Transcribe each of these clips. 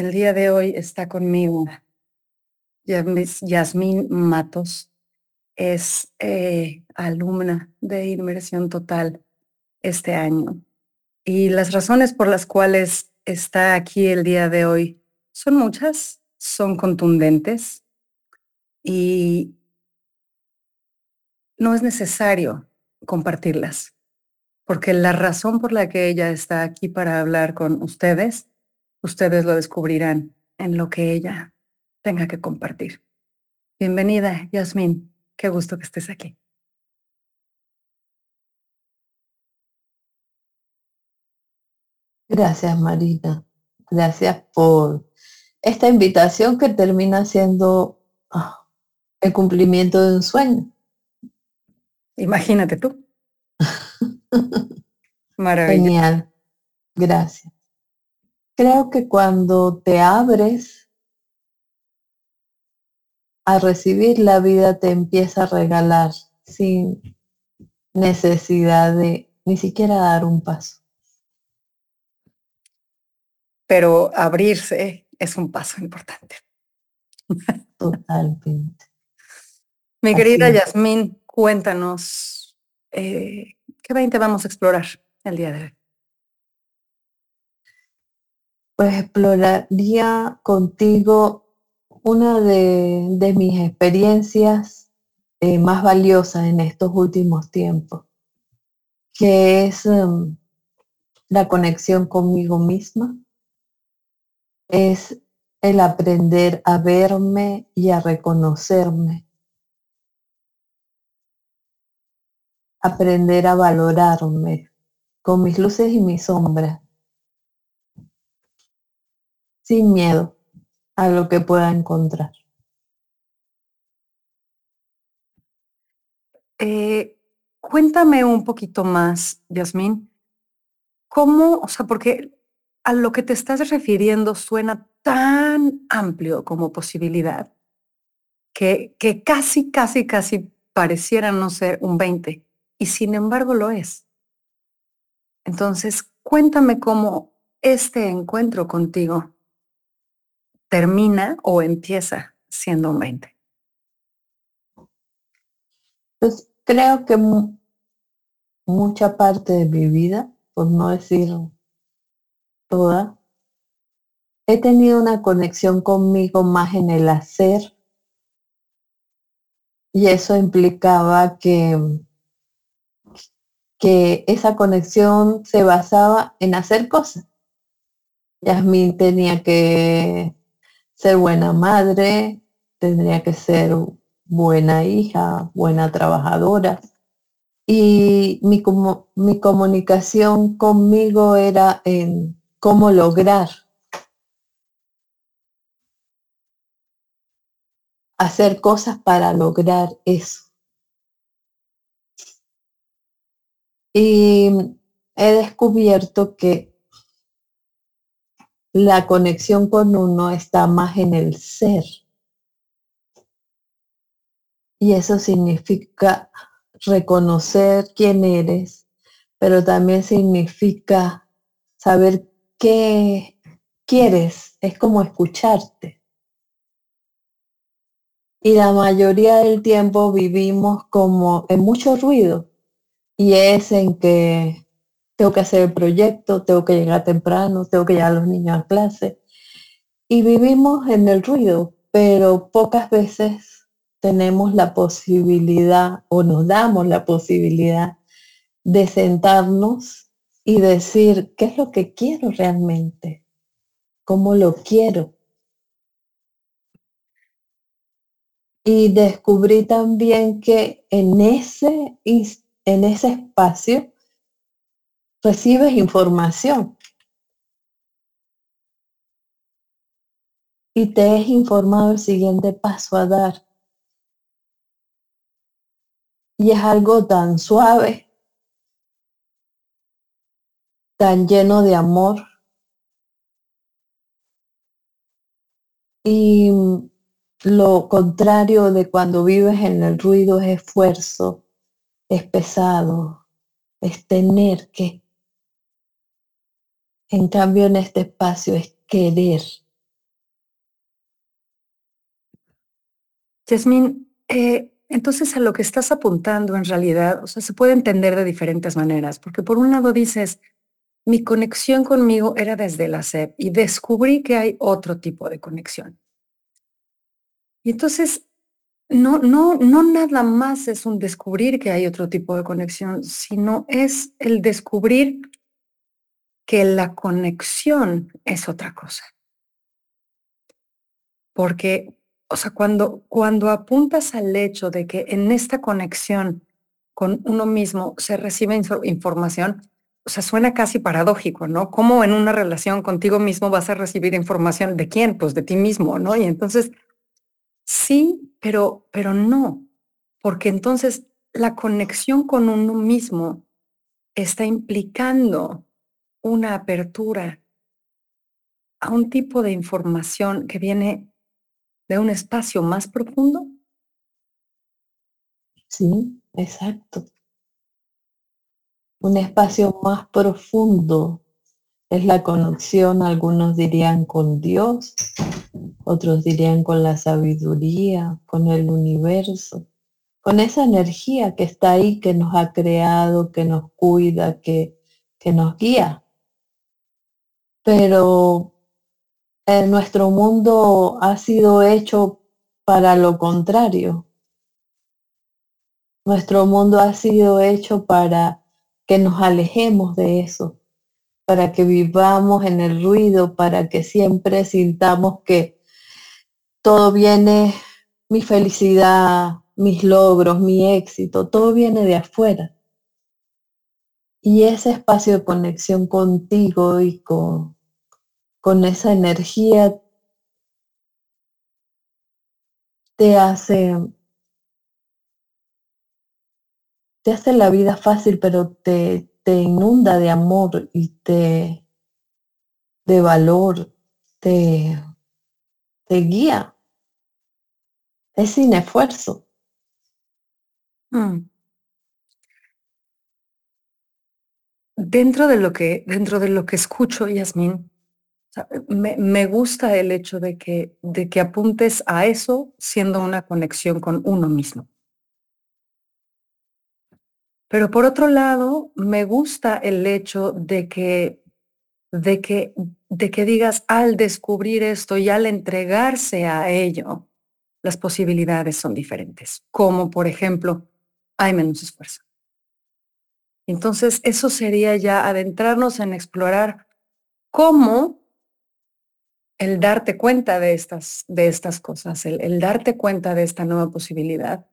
el día de hoy está conmigo Yasmín Matos. Es eh, alumna de Inmersión Total este año. Y las razones por las cuales está aquí el día de hoy son muchas, son contundentes y no es necesario compartirlas, porque la razón por la que ella está aquí para hablar con ustedes ustedes lo descubrirán en lo que ella tenga que compartir. Bienvenida, Yasmín. Qué gusto que estés aquí. Gracias, Marina. Gracias por esta invitación que termina siendo ah, el cumplimiento de un sueño. Imagínate tú. Maravilloso. Genial. Gracias. Creo que cuando te abres a recibir la vida te empieza a regalar sin necesidad de ni siquiera dar un paso. Pero abrirse es un paso importante. Totalmente. Mi querida Yasmín, cuéntanos, eh, ¿qué 20 vamos a explorar el día de hoy? Pues exploraría contigo una de, mis experiencias eh, más valiosas en estos últimos tiempos, que es em, la conexión conmigo misma, es el aprender a verme y a reconocerme, aprender a valorarme con mis luces y mis sombras sin miedo a lo que pueda encontrar. Eh, cuéntame un poquito más, Yasmín, cómo, o sea, porque a lo que te estás refiriendo suena tan amplio como posibilidad que, que casi, casi, casi pareciera no ser un 20 y sin embargo lo es. Entonces, cuéntame cómo este encuentro contigo termina o empieza siendo un 20? Pues creo que mucha parte de mi vida, por no decir toda, he tenido una conexión conmigo más en el hacer y eso implicaba que, que esa conexión se basaba en hacer cosas. Yasmin tenía que ser buena madre, tendría que ser buena hija, buena trabajadora. Y mi, mi comunicación conmigo era en cómo lograr hacer cosas para lograr eso. Y he descubierto que la conexión con uno está más en el ser. Y eso significa reconocer quién eres, pero también significa saber qué quieres, es como escucharte. Y la mayoría del tiempo vivimos como en mucho ruido y es en que tengo que hacer el proyecto, tengo que llegar temprano, tengo que llevar a los niños a clase. Y vivimos en el ruido, pero pocas veces tenemos la posibilidad o nos damos la posibilidad de sentarnos y decir, ¿qué es lo que quiero realmente? ¿Cómo lo quiero? Y descubrí también que en ese, en ese espacio recibes información. y te es informado el siguiente paso a dar. Y es algo tan suave, tan lleno de amor. Y lo contrario de cuando vives en el ruido es esfuerzo, es pesado, es tener que. En cambio, en este espacio es querer. Yasmín, eh, entonces a lo que estás apuntando en realidad, o sea, se puede entender de diferentes maneras, porque por un lado dices, mi conexión conmigo era desde la SEP y descubrí que hay otro tipo de conexión. Y entonces, no, no, no nada más es un descubrir que hay otro tipo de conexión, sino es el descubrir que la conexión es otra cosa. Porque, o sea, cuando, cuando apuntas al hecho de que en esta conexión con uno mismo se recibe información, o sea, suena casi paradójico, ¿no? ¿Cómo en una relación contigo mismo vas a recibir información de quién? Pues de ti mismo, ¿no? Y entonces, sí, pero, pero no, porque entonces la conexión con uno mismo está implicando una apertura a un tipo de información que viene de un espacio más profundo? Sí, exacto. Un espacio más profundo es la conexión, algunos dirían con Dios, otros dirían con la sabiduría, con el universo, con esa energía que está ahí, que nos ha creado, que nos cuida, que, que nos guía pero eh, nuestro mundo ha sido hecho para lo contrario. Nuestro mundo ha sido hecho para que nos alejemos de eso, para que vivamos en el ruido, para que siempre sintamos que todo viene, mi felicidad, mis logros, mi éxito, todo viene de afuera. Y ese espacio de conexión contigo y con, con esa energía te hace te hace la vida fácil, pero te, te inunda de amor y te de valor, te, te guía. Es sin esfuerzo. Mm. Dentro de lo que, dentro de lo que escucho, Yasmín, me, gusta el hecho de que, de que apuntes a eso siendo una conexión con uno mismo. Pero por otro lado, me gusta el hecho de que, de que, de que digas al descubrir esto y al entregarse a ello, las posibilidades son diferentes. Como por ejemplo, hay menos esfuerzo. Entonces, eso sería ya adentrarnos en explorar cómo el darte cuenta de estas, de estas cosas, el, darte cuenta de esta nueva posibilidad,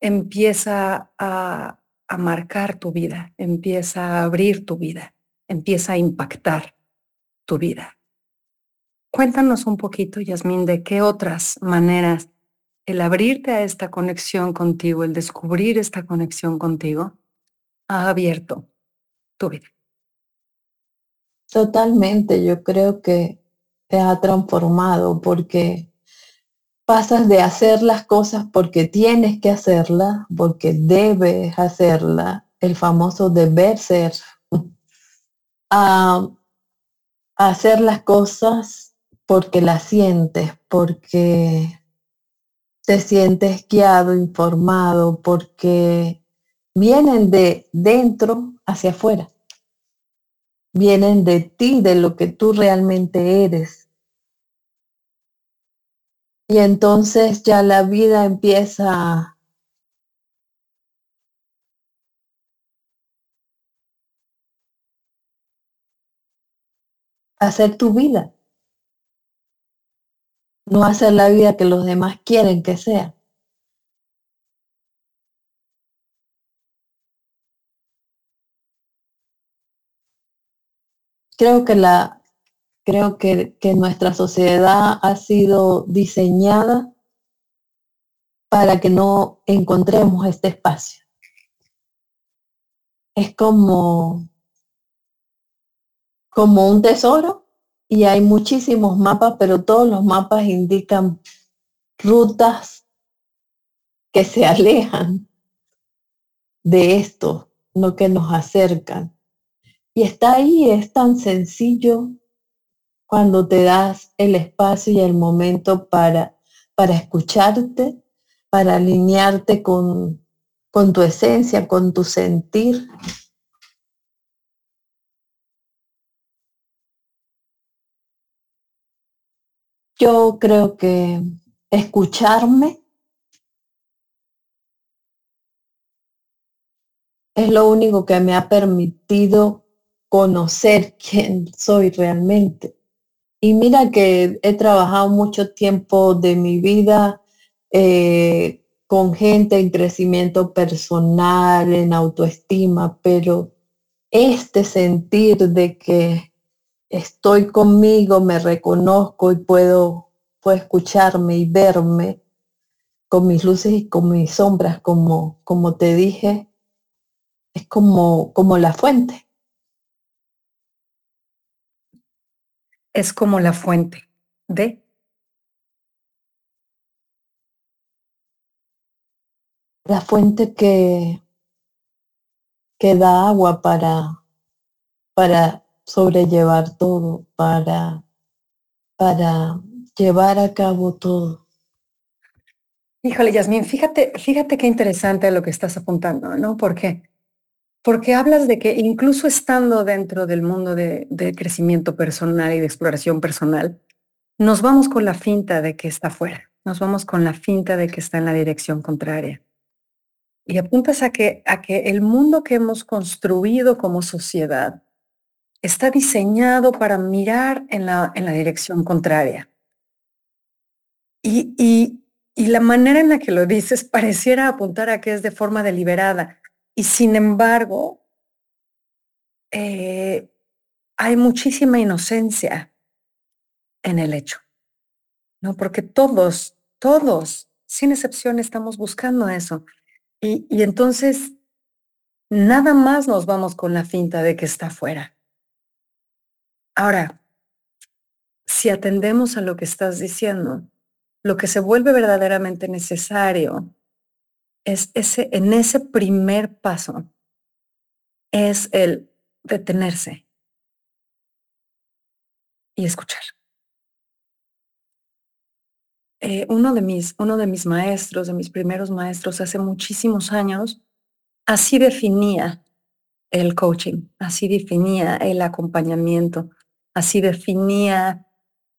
empieza a, a marcar tu vida, empieza a abrir tu vida, empieza a impactar tu vida. Cuéntanos un poquito, Yasmín, de qué otras maneras el abrirte a esta conexión contigo, el descubrir esta conexión contigo, ha abierto tu vida. Totalmente, yo creo que te ha transformado porque pasas de hacer las cosas porque tienes que hacerlas, porque debes hacerlas, el famoso deber ser, a, hacer las cosas porque las sientes, porque te sientes guiado, informado, porque vienen de dentro hacia afuera. Vienen de ti, de lo que tú realmente eres y entonces ya la vida empieza a ser tu vida. No hacer la vida que los demás quieren que sea. Creo que la, Creo que, que nuestra sociedad ha sido diseñada para que no encontremos este espacio. Es como, como un tesoro y hay muchísimos mapas, pero todos los mapas indican rutas que se alejan de esto, no que nos acercan. Y está ahí, es tan sencillo cuando te das el espacio y el momento para, para escucharte, para alinearte con, con tu esencia, con tu sentir. Yo creo que escucharme es lo único que me ha permitido conocer quién soy realmente. Y mira que he trabajado mucho tiempo de mi vida eh, con gente en crecimiento personal, en autoestima, pero este sentir de que estoy conmigo, me reconozco y puedo, puedo escucharme y verme con mis luces y con mis sombras, como, como te dije, es como, como la fuente. Es como la fuente de... La fuente que, que da agua para, para sobrellevar todo, para, para llevar a cabo todo. Híjole, Yasmín, fíjate, fíjate qué interesante lo que estás apuntando, ¿no? Porque porque hablas de que incluso estando dentro del mundo de, crecimiento personal y de exploración personal, nos vamos con la finta de que está fuera, nos vamos con la finta de que está en la dirección contraria. Y apuntas a que, a que el mundo que hemos construido como sociedad está diseñado para mirar en la, en la dirección contraria. Y, y, y la manera en la que lo dices pareciera apuntar a que es de forma deliberada y sin embargo, eh, hay muchísima inocencia en el hecho, ¿no? Porque todos, todos, sin excepción, estamos buscando eso. Y, y entonces, nada más nos vamos con la finta de que está fuera. Ahora, si atendemos a lo que estás diciendo, lo que se vuelve verdaderamente necesario es ese, en ese primer paso, es el detenerse y escuchar. Eh, uno, de mis, uno de mis maestros, de mis primeros maestros hace muchísimos años, así definía el coaching, así definía el acompañamiento, así definía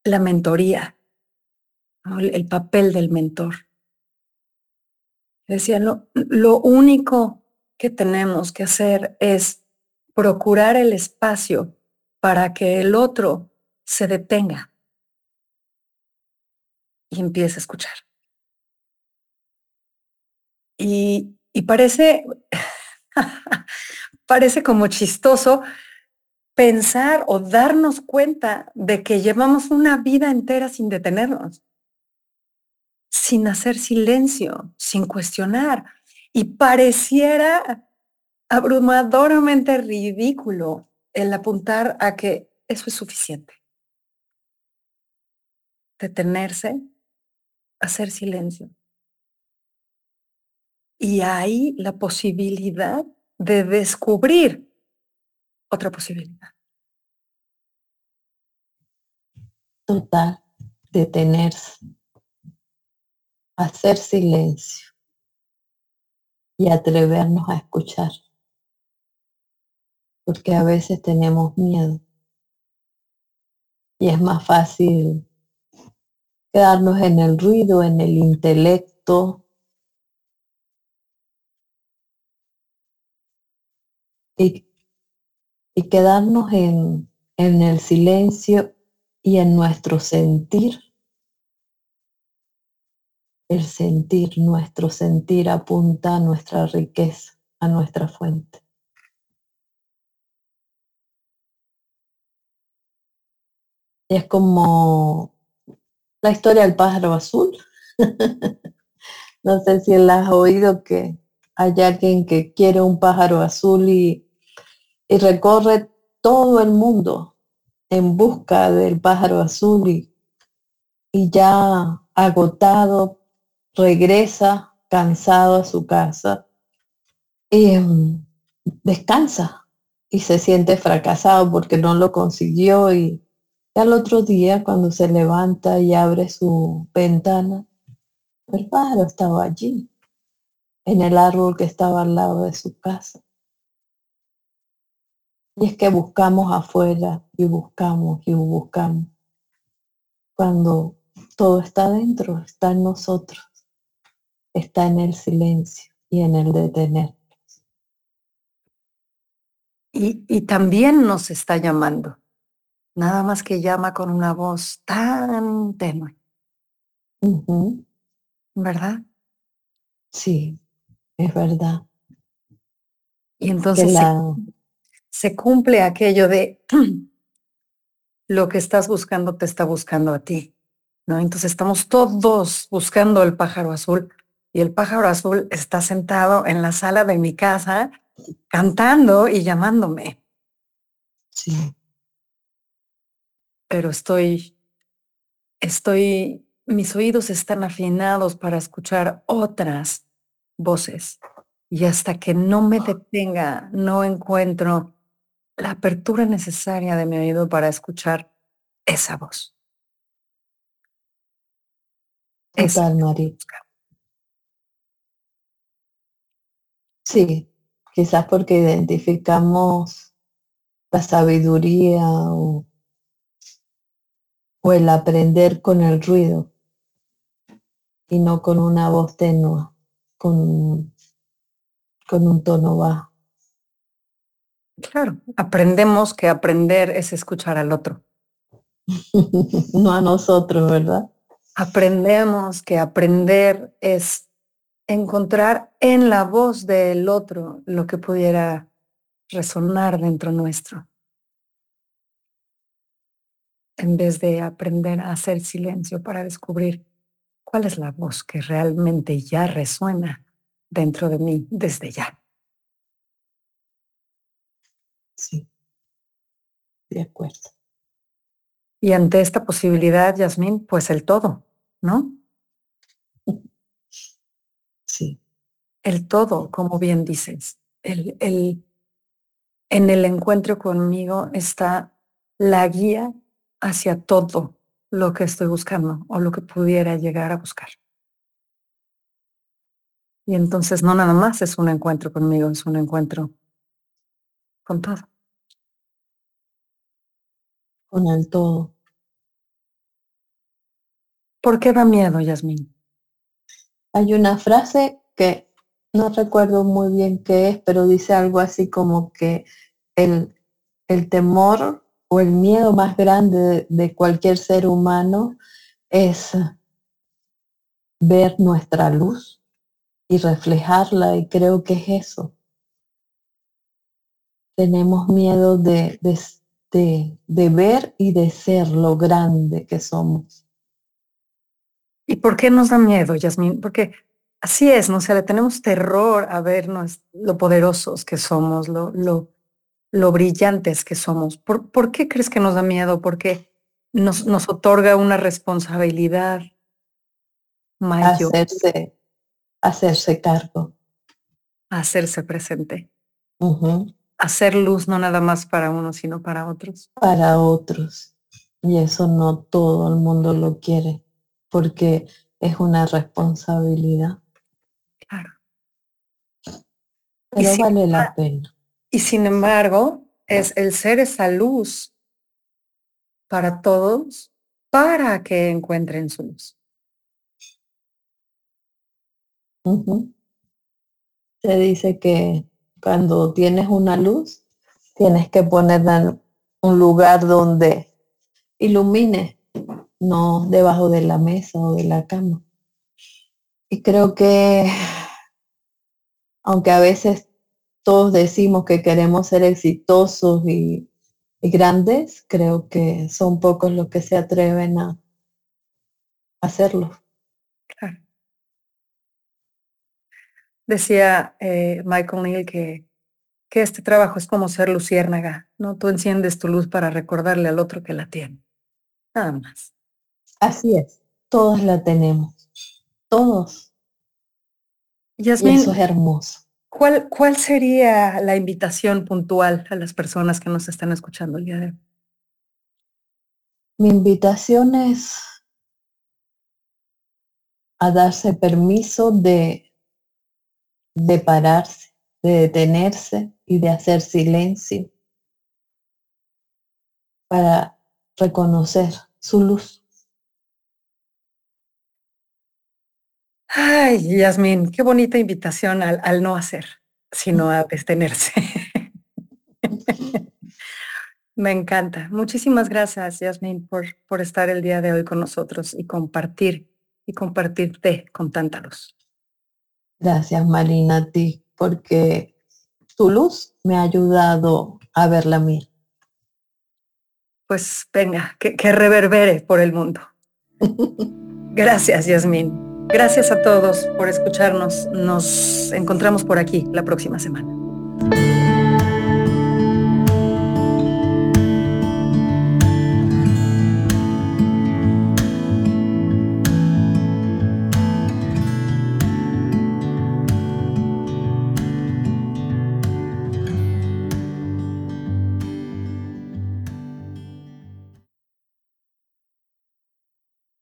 la mentoría, el papel del mentor. Decía, lo, lo único que tenemos que hacer es procurar el espacio para que el otro se detenga y empiece a escuchar. Y, y parece, parece como chistoso pensar o darnos cuenta de que llevamos una vida entera sin detenernos sin hacer silencio, sin cuestionar. Y pareciera abrumadoramente ridículo el apuntar a que eso es suficiente. Detenerse, hacer silencio. Y hay la posibilidad de descubrir otra posibilidad. Total, detenerse hacer silencio y atrevernos a escuchar. Porque a veces tenemos miedo. Y es más fácil quedarnos en el ruido, en el intelecto. Y, quedarnos en, en el silencio y en nuestro sentir el sentir, nuestro sentir apunta a nuestra riqueza, a nuestra fuente. Es como la historia del pájaro azul. no sé si la has oído que hay alguien que quiere un pájaro azul y, y recorre todo el mundo en busca del pájaro azul y, y ya agotado regresa cansado a su casa y mm, descansa y se siente fracasado porque no lo consiguió y al otro día cuando se levanta y abre su ventana, el pájaro estaba allí, en el árbol que estaba al lado de su casa. Y es que buscamos afuera y buscamos y buscamos. Cuando todo está dentro, está en nosotros, está en el silencio y en el detener. Y, y también nos está llamando, nada más que llama con una voz tan tenue. ¿Verdad? Sí, es verdad. Y entonces se, cumple aquello de lo que estás buscando te está buscando a ti. ¿no? Entonces estamos todos buscando el pájaro azul y el pájaro azul está sentado en la sala de mi casa cantando y llamándome. Sí. Pero estoy, estoy, mis oídos están afinados para escuchar otras voces. Y hasta que no me detenga, no encuentro la apertura necesaria de mi oído para escuchar esa voz. Total, María. Sí, quizás porque identificamos la sabiduría o, el aprender con el ruido y no con una voz tenue, con, con un tono bajo. Claro, aprendemos que aprender es escuchar al otro. no a nosotros, ¿verdad? Aprendemos que aprender es encontrar en la voz del otro lo que pudiera resonar dentro nuestro, en vez de aprender a hacer silencio para descubrir cuál es la voz que realmente ya resuena dentro de mí desde ya. Sí, de acuerdo. Y ante esta posibilidad, Yasmín, pues el todo, ¿no? Sí. El todo, como bien dices. El, el, en el encuentro conmigo está la guía hacia todo lo que estoy buscando o lo que pudiera llegar a buscar. Y entonces no nada más es un encuentro conmigo, es un encuentro con todo. Con el todo. ¿Por qué da miedo, Yasmín? Hay una frase que no recuerdo muy bien qué es, pero dice algo así como que el, el temor o el miedo más grande de, cualquier ser humano es ver nuestra luz y reflejarla y creo que es eso. Tenemos miedo de, de, de, ver y de ser lo grande que somos. ¿Y por qué nos da miedo, Yasmín? Porque así es, ¿no? O sea, le tenemos terror a vernos lo poderosos que somos, lo, lo, lo brillantes que somos. ¿Por, ¿Por, qué crees que nos da miedo? Porque nos, nos otorga una responsabilidad mayor. Hacerse, hacerse cargo. Hacerse presente. Hacer luz no nada más para uno, sino para otros. Para otros. Y eso no todo el mundo lo quiere porque es una responsabilidad. Claro. Pero vale la pena. Y sin embargo, es el ser esa luz para todos para que encuentren su luz. Se dice que cuando tienes una luz, tienes que ponerla en un lugar donde ilumine no debajo de la mesa o de la cama. Y creo que, aunque a veces todos decimos que queremos ser exitosos y, grandes, creo que son pocos los que se atreven a hacerlo. Decía eh, Michael Neal que, que este trabajo es como ser luciérnaga, ¿no? Tú enciendes tu luz para recordarle al otro que la tiene. Nada más. Así es, todos la tenemos, todos. Y eso es hermoso. ¿cuál, ¿Cuál sería la invitación puntual a las personas que nos están escuchando el día de hoy? Mi invitación es a darse permiso de de pararse, de detenerse y de hacer silencio para reconocer su luz. Ay, Yasmín, qué bonita invitación al, no hacer, sino a detenerse. Me encanta. Muchísimas gracias, Yasmín, por, por estar el día de hoy con nosotros y compartir y compartirte con tanta luz. Gracias, Marina, a ti, porque tu luz me ha ayudado a ver la mía. Pues venga, que, que reverbere por el mundo. Gracias, Yasmín. Gracias a todos por escucharnos. Nos encontramos por aquí la próxima semana.